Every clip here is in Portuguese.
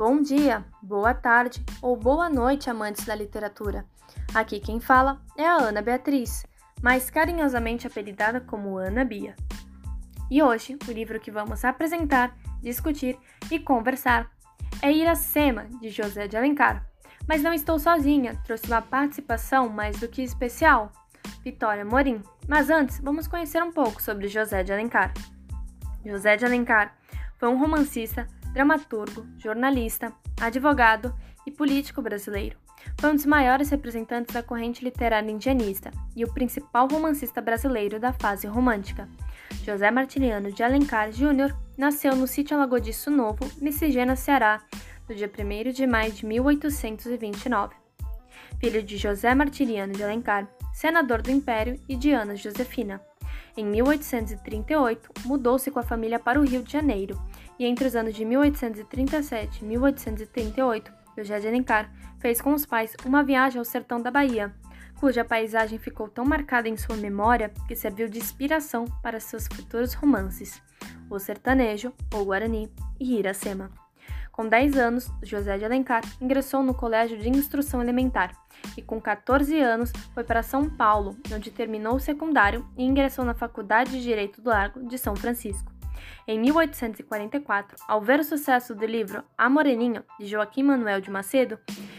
Bom dia, boa tarde ou boa noite, amantes da literatura. Aqui quem fala é a Ana Beatriz, mais carinhosamente apelidada como Ana Bia. E hoje, o livro que vamos apresentar, discutir e conversar é Iracema, de José de Alencar. Mas não estou sozinha, trouxe uma participação mais do que especial, Vitória Morim. Mas antes, vamos conhecer um pouco sobre José de Alencar. José de Alencar foi um romancista, dramaturgo, jornalista, advogado e político brasileiro. Foi um dos maiores representantes da corrente literária indianista e o principal romancista brasileiro da fase romântica. José Martiniano de Alencar Júnior nasceu no sítio Alagodiço Novo, Missigena, Ceará, no dia 1 de maio de 1829. Filho de José Martiniano de Alencar, senador do Império, e de Ana Josefina. Em 1838, mudou-se com a família para o Rio de Janeiro, e entre os anos de 1837 e 1838, José de Alencar fez com os pais uma viagem ao sertão da Bahia, cuja paisagem ficou tão marcada em sua memória que serviu de inspiração para seus futuros romances, O Sertanejo, O Guarani e Iracema. Com 10 anos, José de Alencar ingressou no Colégio de Instrução Elementar e, com 14 anos, foi para São Paulo, onde terminou o secundário e ingressou na Faculdade de Direito do Largo de São Francisco. Em 1844, ao ver o sucesso do livro A Moreninha, de Joaquim Manuel de Macedo,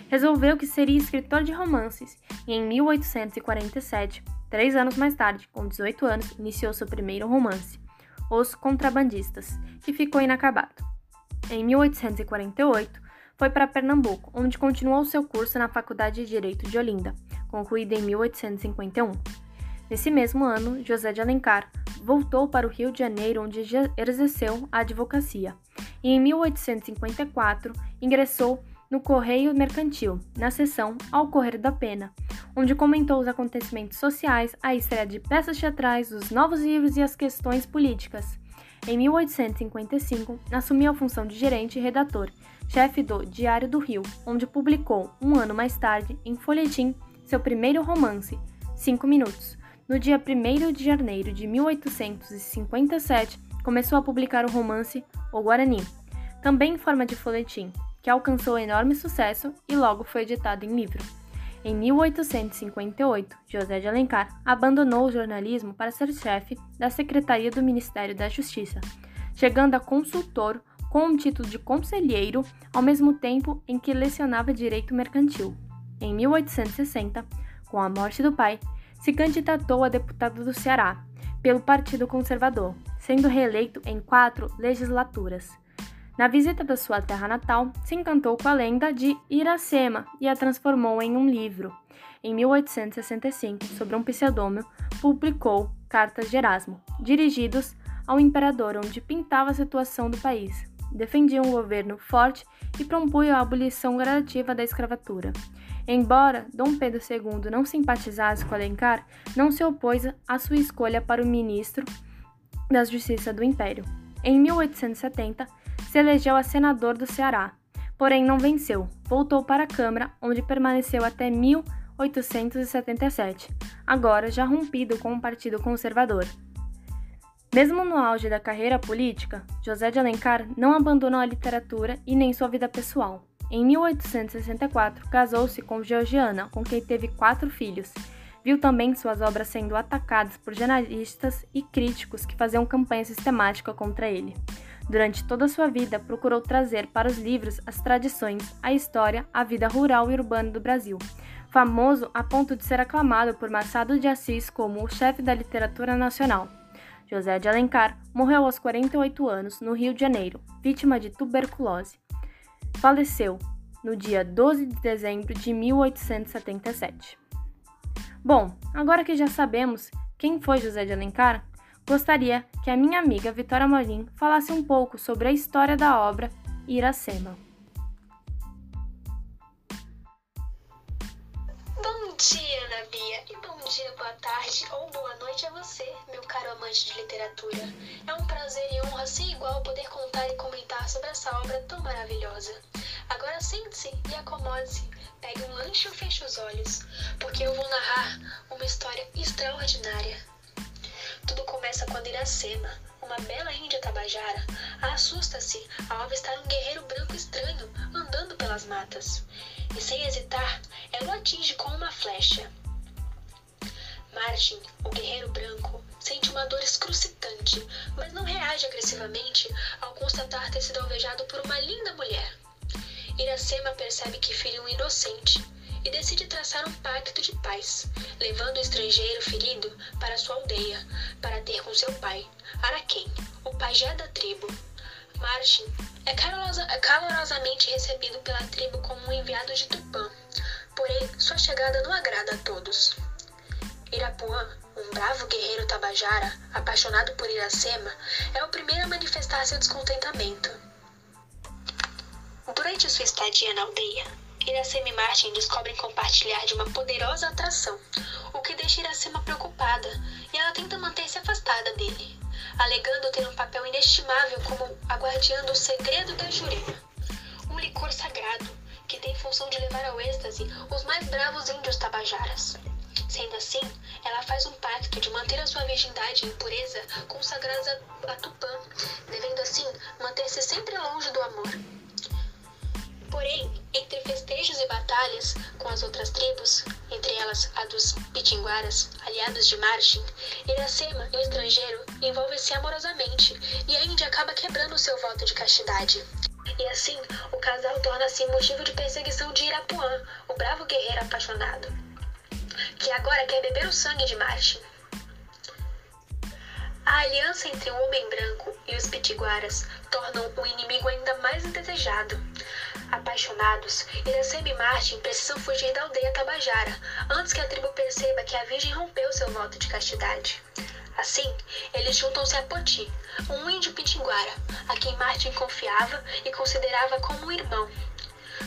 resolveu que seria escritor de romances e, em 1847, três anos mais tarde, com 18 anos, iniciou seu primeiro romance, Os Contrabandistas, que ficou inacabado. Em 1848, foi para Pernambuco, onde continuou seu curso na Faculdade de Direito de Olinda, concluída em 1851. Nesse mesmo ano, José de Alencar voltou para o Rio de Janeiro, onde exerceu a advocacia, e em 1854 ingressou no Correio Mercantil, na seção Ao Correr da Pena, onde comentou os acontecimentos sociais, a estreia de peças teatrais, os novos livros e as questões políticas. Em 1855, assumiu a função de gerente e redator chefe do Diário do Rio, onde publicou, um ano mais tarde, em folhetim, seu primeiro romance, Cinco Minutos. No dia 1 de janeiro de 1857, começou a publicar o romance O Guarani, também em forma de folhetim, que alcançou enorme sucesso e logo foi editado em livro. Em 1858, José de Alencar abandonou o jornalismo para ser chefe da Secretaria do Ministério da Justiça, chegando a consultor com o título de conselheiro, ao mesmo tempo em que lecionava direito mercantil. Em 1860, com a morte do pai, se candidatou a deputado do Ceará pelo Partido Conservador, sendo reeleito em quatro legislaturas. Na visita da sua terra natal, se encantou com a lenda de Iracema e a transformou em um livro. Em 1865, sob um pseudônimo, publicou Cartas de Erasmo, dirigidos ao imperador, onde pintava a situação do país, defendia um governo forte e propunha a abolição gradativa da escravatura. Embora Dom Pedro II não simpatizasse com Alencar, não se opôs à sua escolha para o ministro da Justiça do Império. Em 1870, se elegeu a senador do Ceará, porém não venceu. Voltou para a Câmara, onde permaneceu até 1877, agora já rompido com o Partido Conservador. Mesmo no auge da carreira política, José de Alencar não abandonou a literatura e nem sua vida pessoal. Em 1864, casou-se com Georgiana, com quem teve quatro filhos. Viu também suas obras sendo atacadas por jornalistas e críticos que faziam campanha sistemática contra ele. Durante toda a sua vida, procurou trazer para os livros as tradições, a história, a vida rural e urbana do Brasil. Famoso a ponto de ser aclamado por Machado de Assis como o chefe da literatura nacional. José de Alencar morreu aos 48 anos no Rio de Janeiro, vítima de tuberculose. Faleceu no dia 12 de dezembro de 1877. Bom, agora que já sabemos quem foi José de Alencar, gostaria que a minha amiga Vitória Molim falasse um pouco sobre a história da obra Iracema. Bom dia, dia, boa tarde ou boa noite a você, meu caro amante de literatura. É um prazer e honra sem igual poder contar e comentar sobre essa obra tão maravilhosa. Agora sente-se e acomode-se, pegue um lanche ou feche os olhos, porque eu vou narrar uma história extraordinária. Tudo começa quando Iracema, uma bela índia tabajara, assusta-se ao avistar um guerreiro branco estranho andando pelas matas. E sem hesitar, ela o atinge com uma flecha. Martin, o guerreiro branco, sente uma dor excrucitante, mas não reage agressivamente ao constatar ter sido alvejado por uma linda mulher. Iracema percebe que feriu um inocente e decide traçar um pacto de paz, levando o estrangeiro ferido para sua aldeia, para ter com seu pai, Araquém, o pajé da tribo. Martin é, é calorosamente recebido pela tribo como um enviado de Tupã, porém sua chegada não agrada a todos. Irapuã, um bravo guerreiro tabajara, apaixonado por Iracema, é o primeiro a manifestar seu descontentamento. Durante sua estadia na aldeia, Iracema e Martin descobrem compartilhar de uma poderosa atração, o que deixa Iracema preocupada e ela tenta manter-se afastada dele, alegando ter um papel inestimável como a guardiã do segredo da Jurema, um licor sagrado que tem função de levar ao êxtase os mais bravos índios tabajaras. Sendo assim, ela faz um pacto de manter a sua virgindade e pureza consagradas a Tupã, devendo assim manter-se sempre longe do amor. Porém, entre festejos e batalhas com as outras tribos, entre elas a dos Pitinguaras, aliados de Martin, Iracema e o estrangeiro envolvem-se amorosamente e a Índia acaba quebrando seu voto de castidade. E assim, o casal torna-se motivo de perseguição de Irapuã, o bravo guerreiro apaixonado, que agora quer beber o sangue de Martin. A aliança entre o homem branco e os pitiguaras tornam o inimigo ainda mais indesejado. Apaixonados, Iracema e Martin precisam fugir da aldeia Tabajara antes que a tribo perceba que a Virgem rompeu seu voto de castidade. Assim, eles juntam-se a Poti, um índio pitinguara, a quem Martin confiava e considerava como um irmão.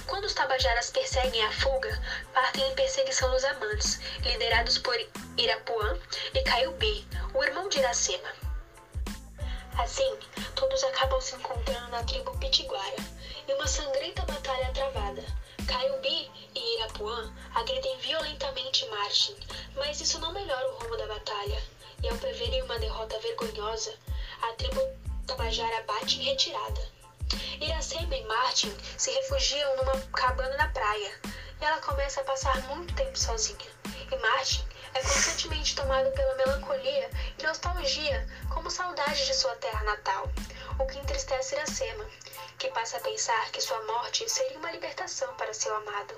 Quando os tabajaras perseguem a fuga, partem em perseguição dos amantes, liderados por Irapuã e Caiubi, o irmão de Iracema. Assim, todos acabam se encontrando na tribo Pitiguara, e uma sangrenta batalha é travada. Caiubi e Irapuã agredem violentamente Martin, mas isso não melhora o rumo da batalha, e ao preverem uma derrota vergonhosa, a tribo Tabajara bate em retirada. Iracema e Martin se refugiam numa cabana na praia, e ela começa a passar muito tempo sozinha. E Martin é constantemente tomado pela melancolia e nostalgia, como saudade de sua terra natal, o que entristece Iracema, que passa a pensar que sua morte seria uma libertação para seu amado.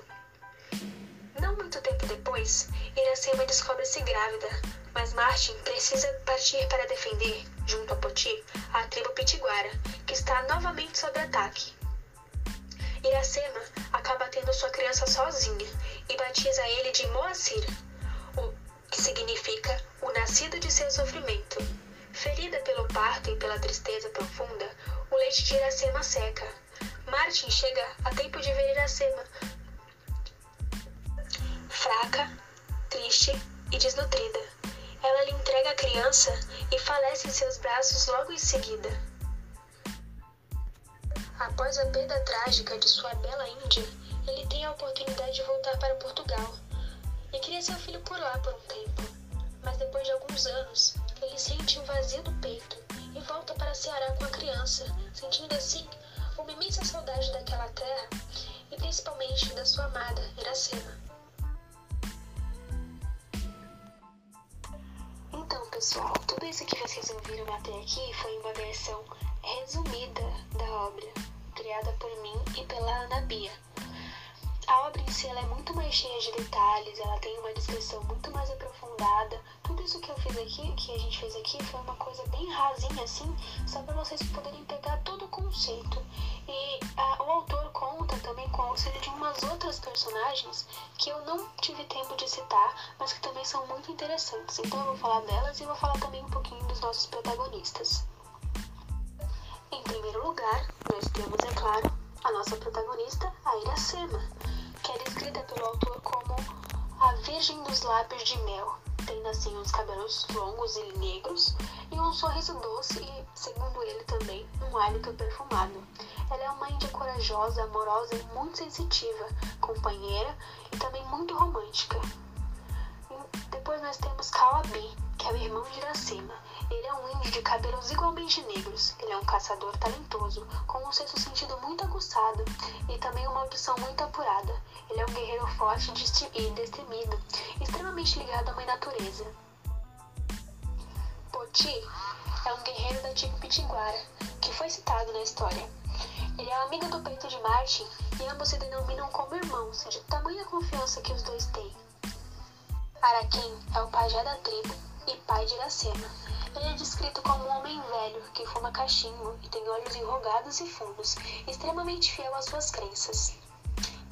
Não muito tempo depois, Iracema descobre-se grávida, mas Martin precisa partir para defender, junto a Poti, a tribo Pitiguara, que está novamente sob ataque. Iracema acaba tendo sua criança sozinha e batiza ele de Moacir, o que significa o nascido de seu sofrimento. Ferida pelo parto e pela tristeza profunda, o leite de Iracema seca. Martin chega a tempo de ver Iracema fraca, triste e desnutrida. Ela lhe entrega a criança e falece em seus braços logo em seguida. Após a perda trágica de sua bela Índia, ele tem a oportunidade de voltar para Portugal e cria seu filho por lá por um tempo. Mas depois de alguns anos, ele sente um vazio no peito e volta para Ceará com a criança, sentindo assim uma imensa saudade daquela terra e principalmente da sua amada Iracema. Pessoal, tudo isso que vocês ouviram até aqui foi uma versão resumida da obra, criada por mim e pela Ana Bia. A obra em si é muito mais cheia de detalhes, ela tem uma descrição muito mais aprofundada. Tudo isso que eu fiz aqui, que a gente fez aqui, foi uma coisa bem rasinha assim, só para vocês poderem pegar todo o conceito. Também com o auxílio de umas outras personagens que eu não tive tempo de citar, mas que também são muito interessantes. Então eu vou falar delas e vou falar também um pouquinho dos nossos protagonistas. Em primeiro lugar, nós temos, é claro, a nossa protagonista, a Iracema, que é descrita pelo autor como a Virgem dos Lábios de Mel, tendo assim os cabelos longos e negros e um sorriso doce e, segundo ele também, um hálito perfumado. Ela é uma índia corajosa, amorosa e muito sensitiva, companheira e também muito romântica. E depois nós temos Kawabi, é o irmão de Iracema. Ele é um índio de cabelos igualmente negros. Ele é um caçador talentoso, com um senso sentido muito aguçado e também uma audição muito apurada. Ele é um guerreiro forte e destemido, extremamente ligado à mãe natureza. Poti é um guerreiro da tribo Pitiguara, que foi citado na história. Ele é amigo do peito de Martin e ambos se denominam como irmãos, de tamanha confiança que os dois têm. Araquém é o pajé da tribo e pai de Iracema. Ele é descrito como um homem velho que fuma cachimbo e tem olhos enrugados e fundos, extremamente fiel às suas crenças.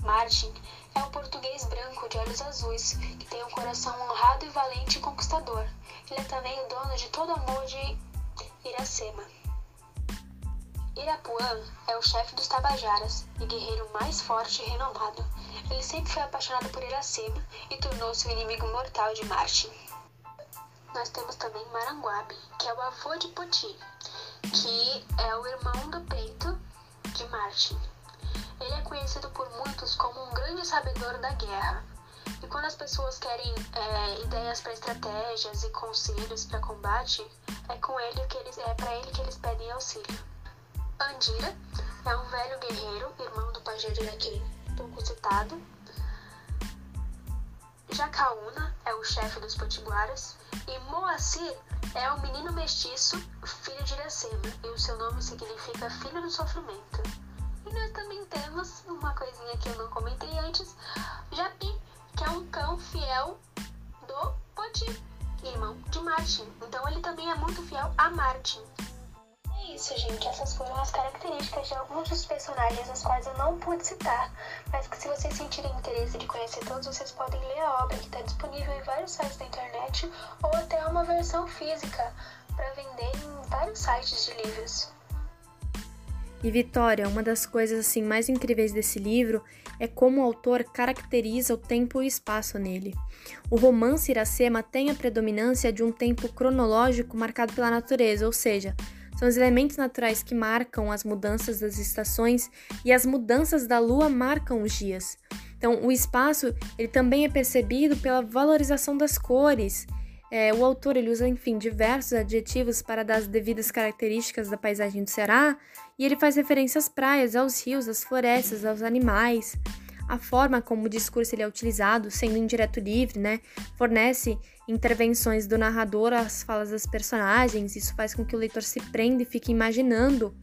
Martin é um português branco de olhos azuis que tem um coração honrado e valente e conquistador. Ele é também o dono de todo amor de Iracema. Irapuã é o chefe dos Tabajaras e guerreiro mais forte e renomado. Ele sempre foi apaixonado por Iracema e tornou-se o inimigo mortal de Martin. Nós temos também Maranguabe, que é o avô de Poti, que é o irmão do peito de Martin. Ele é conhecido por muitos como um grande sabedor da guerra. E quando as pessoas querem é, ideias para estratégias e conselhos para combate, é com ele que eles é para ele que eles pedem auxílio. Andira é um velho guerreiro, irmão do pajé de pouco citado. Jacaúna é o chefe dos potiguaras e Moacir é o menino mestiço, filho de Iracema, e o seu nome significa filho do sofrimento. E nós também temos uma coisinha que eu não comentei antes, Japi, que é um cão fiel do Poti, irmão de Martin. Então ele também é muito fiel a Martin. É isso, gente. Essas foram as características de alguns dos personagens as quais eu não pude citar, mas que se vocês sentirem interesse de conhecer todos, vocês podem ler a obra que está disponível em vários sites da internet ou até uma versão física para vender em vários sites de livros. E Vitória, uma das coisas assim mais incríveis desse livro é como o autor caracteriza o tempo e o espaço nele. O romance Iracema tem a predominância de um tempo cronológico marcado pela natureza, ou seja, são os elementos naturais que marcam as mudanças das estações e as mudanças da lua marcam os dias. Então, o espaço ele também é percebido pela valorização das cores é, o autor ele usa, enfim, diversos adjetivos para dar as devidas características da paisagem do Ceará, e ele faz referência às praias, aos rios, às florestas, aos animais. A forma como o discurso ele é utilizado, sendo indireto livre, né, fornece intervenções do narrador às falas das personagens. Isso faz com que o leitor se prenda e fique imaginando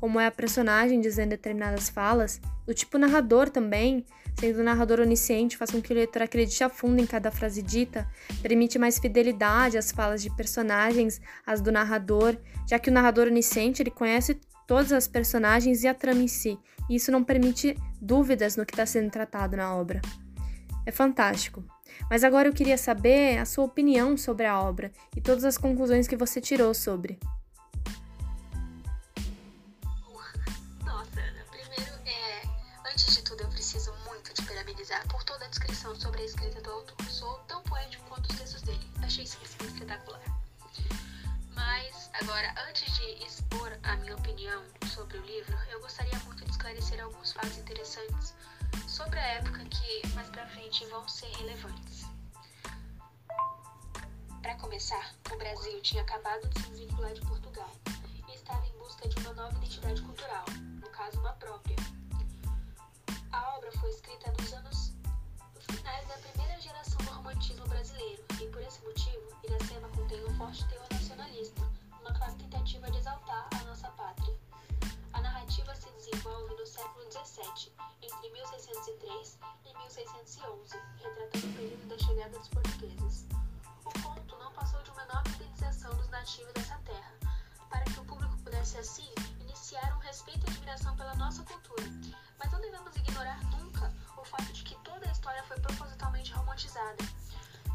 como é a personagem dizendo determinadas falas. O tipo narrador também sendo narrador onisciente, faz com que o leitor acredite a fundo em cada frase dita, permite mais fidelidade às falas de personagens, às do narrador, já que o narrador onisciente ele conhece todas as personagens e a trama em si, e isso não permite dúvidas no que está sendo tratado na obra. É fantástico. Mas agora eu queria saber a sua opinião sobre a obra e todas as conclusões que você tirou sobre. Agora, antes de expor a minha opinião sobre o livro, eu gostaria muito de esclarecer alguns fatos interessantes sobre a época que mais pra frente vão ser relevantes. Para começar, o Brasil tinha acabado de se desvincular de Portugal e estava em busca de uma nova identidade cultural, no caso, uma própria. A obra foi escrita nos anos finais da primeira geração do romantismo brasileiro, e por esse motivo, Iracema contém um forte teor nacionalista, uma clara tentativa de exaltar a nossa pátria. A narrativa se desenvolve no século XVII, entre 1603 e 1611, retratando o período da chegada dos portugueses. O conto não passou de uma nova idealização dos nativos dessa terra, para que o público pudesse assim iniciar um respeito e admiração pela nossa cultura, mas não devemos ignorar nunca o fato de que toda a história foi propositalmente romantizada,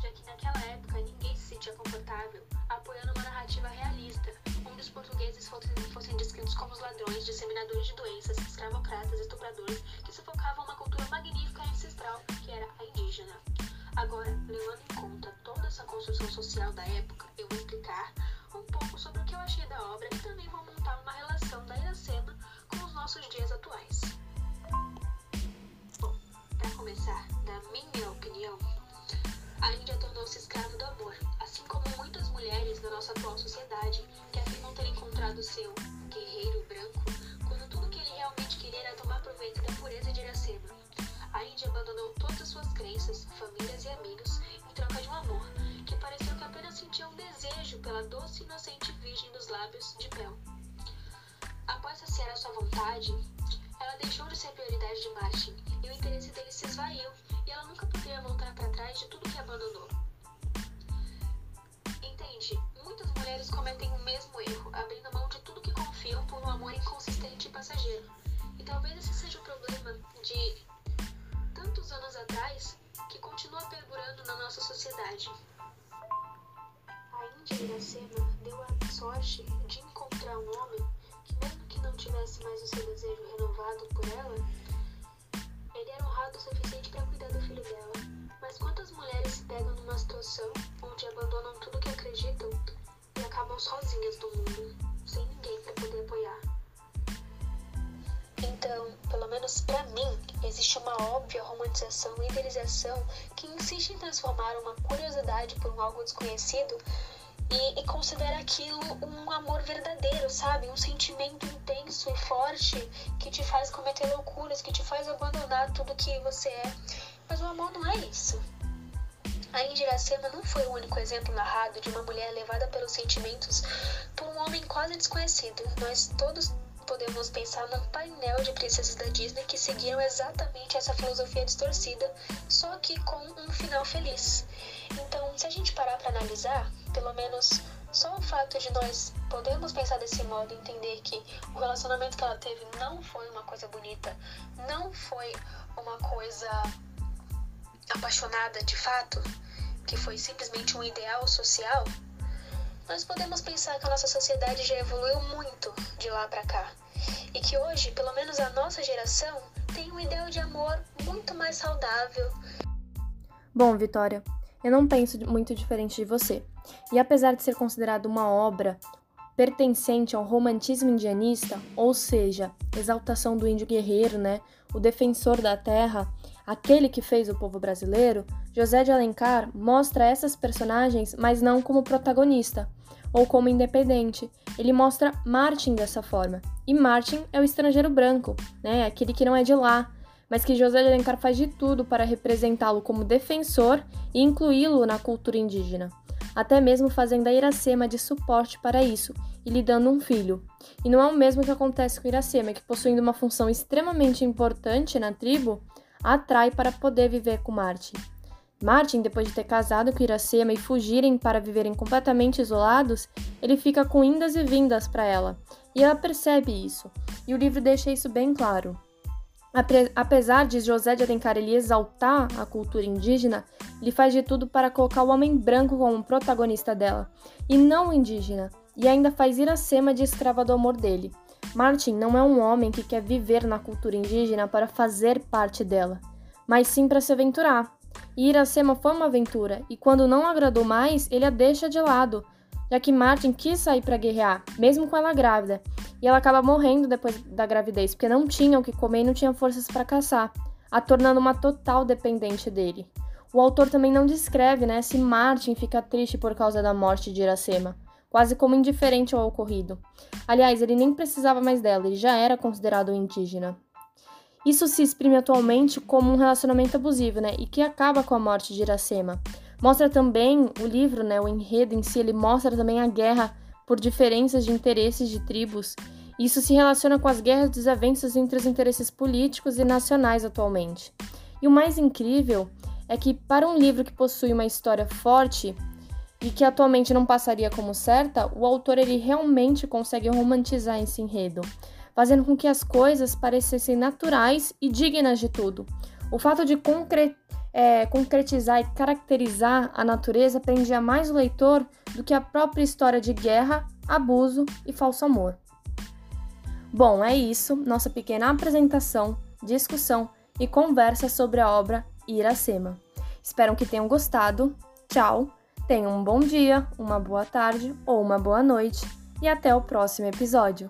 já que naquela época ninguém se sentia confortável apoiando uma narrativa realista, onde os portugueses fossem, fossem descritos como os ladrões, disseminadores de doenças, escravocratas, estupradores, que sufocavam uma cultura magnífica e ancestral, que era a indígena. Agora, levando em conta toda essa construção social da época, eu vou explicar um pouco sobre o que eu achei da obra e também vou montar uma relação da Iracema com os nossos dias atuais. Bom, para começar, na minha opinião, A Índia tornou-se escravo do amor, assim como muitas mulheres da nossa atual sociedade que afirmam ter encontrado seu guerreiro branco, quando tudo que ele realmente queria era tomar proveito da pureza de Iracema. A Índia abandonou todas as suas crenças, famílias e amigos em troca de um amor, que pareceu que apenas sentia um desejo pela doce e inocente virgem dos lábios de mel. Após saciar a sua vontade, ela deixou de ser prioridade de Martin e o interesse dele se esvaiu e ela nunca poderia voltar para trás de tudo que abandonou. Entende? Muitas mulheres cometem o mesmo erro, abrindo mão de tudo que confiam por um amor inconsistente e passageiro. E talvez esse seja o problema de tantos anos atrás que continua perdurando na nossa sociedade. A Índia Iracema deu a sorte de encontrar um homem que, mesmo que não tivesse mais o seu desejo renovado por ela, dela. Mas quantas mulheres se pegam numa situação onde abandonam tudo que acreditam e acabam sozinhas no mundo, sem ninguém para poder apoiar? Então, pelo menos para mim, existe uma óbvia romantização e idealização que insiste em transformar uma curiosidade por um algo desconhecido e, e, considera aquilo um amor verdadeiro, sabe? Um sentimento intenso e forte que te faz cometer loucuras, que te faz abandonar tudo que você é. Mas o amor não é isso. A Indiracema não foi o único exemplo narrado de uma mulher levada pelos sentimentos por um homem quase desconhecido. Nós todos podemos pensar num painel de princesas da Disney que seguiram exatamente essa filosofia distorcida, só que com um final feliz. Então, se a gente parar para analisar, pelo menos só o fato de nós podermos pensar desse modo, entender que o relacionamento que ela teve não foi uma coisa bonita, não foi uma coisa apaixonada de fato, que foi simplesmente um ideal social, nós podemos pensar que a nossa sociedade já evoluiu muito de lá para cá e que hoje, pelo menos a nossa geração, tem um ideal de amor muito mais saudável. Bom, Vitória, eu não penso muito diferente de você. E apesar de ser considerado uma obra pertencente ao romantismo indianista, ou seja, exaltação do índio guerreiro, né, o defensor da terra, aquele que fez o povo brasileiro, José de Alencar mostra essas personagens, mas não como protagonista ou como independente. Ele mostra Martin dessa forma. E Martin é o estrangeiro branco, né, aquele que não é de lá, mas que José de Alencar faz de tudo para representá-lo como defensor e incluí-lo na cultura indígena, até mesmo fazendo a Iracema de suporte para isso e lhe dando um filho. E não é o mesmo que acontece com Iracema, que possuindo uma função extremamente importante na tribo, atrai para poder viver com Martin. Martin, depois de ter casado com Iracema e fugirem para viverem completamente isolados, ele fica com indas e vindas para ela, e ela percebe isso, e o livro deixa isso bem claro. Apesar de José de Alencar ele exaltar a cultura indígena, ele faz de tudo para colocar o homem branco como protagonista dela, e não o indígena, e ainda faz Iracema de escrava do amor dele. Martin não é um homem que quer viver na cultura indígena para fazer parte dela, mas sim para se aventurar. E Iracema foi uma aventura, e quando não agradou mais, ele a deixa de lado, já que Martin quis sair para guerrear, mesmo com ela grávida, e ela acaba morrendo depois da gravidez, porque não tinha o que comer e não tinha forças para caçar, a tornando uma total dependente dele. O autor também não descreve né, se Martin fica triste por causa da morte de Iracema, quase como indiferente ao ocorrido. Aliás, ele nem precisava mais dela, ele já era considerado um indígena. Isso se exprime atualmente como um relacionamento abusivo, né, e que acaba com a morte de Iracema. Mostra também o livro, né, o enredo em si, ele mostra também a guerra por diferenças de interesses de tribos. Isso se relaciona com as guerras e desavenças entre os interesses políticos e nacionais atualmente. E o mais incrível é que, para um livro que possui uma história forte e que atualmente não passaria como certa, o autor ele realmente consegue romantizar esse enredo, fazendo com que as coisas parecessem naturais e dignas de tudo. O fato de concretizar é, concretizar e caracterizar a natureza prendia mais o leitor do que a própria história de guerra, abuso e falso amor. Bom, é isso, nossa pequena apresentação, discussão e conversa sobre a obra Iracema. Espero que tenham gostado. Tchau, tenham um bom dia, uma boa tarde ou uma boa noite e até o próximo episódio.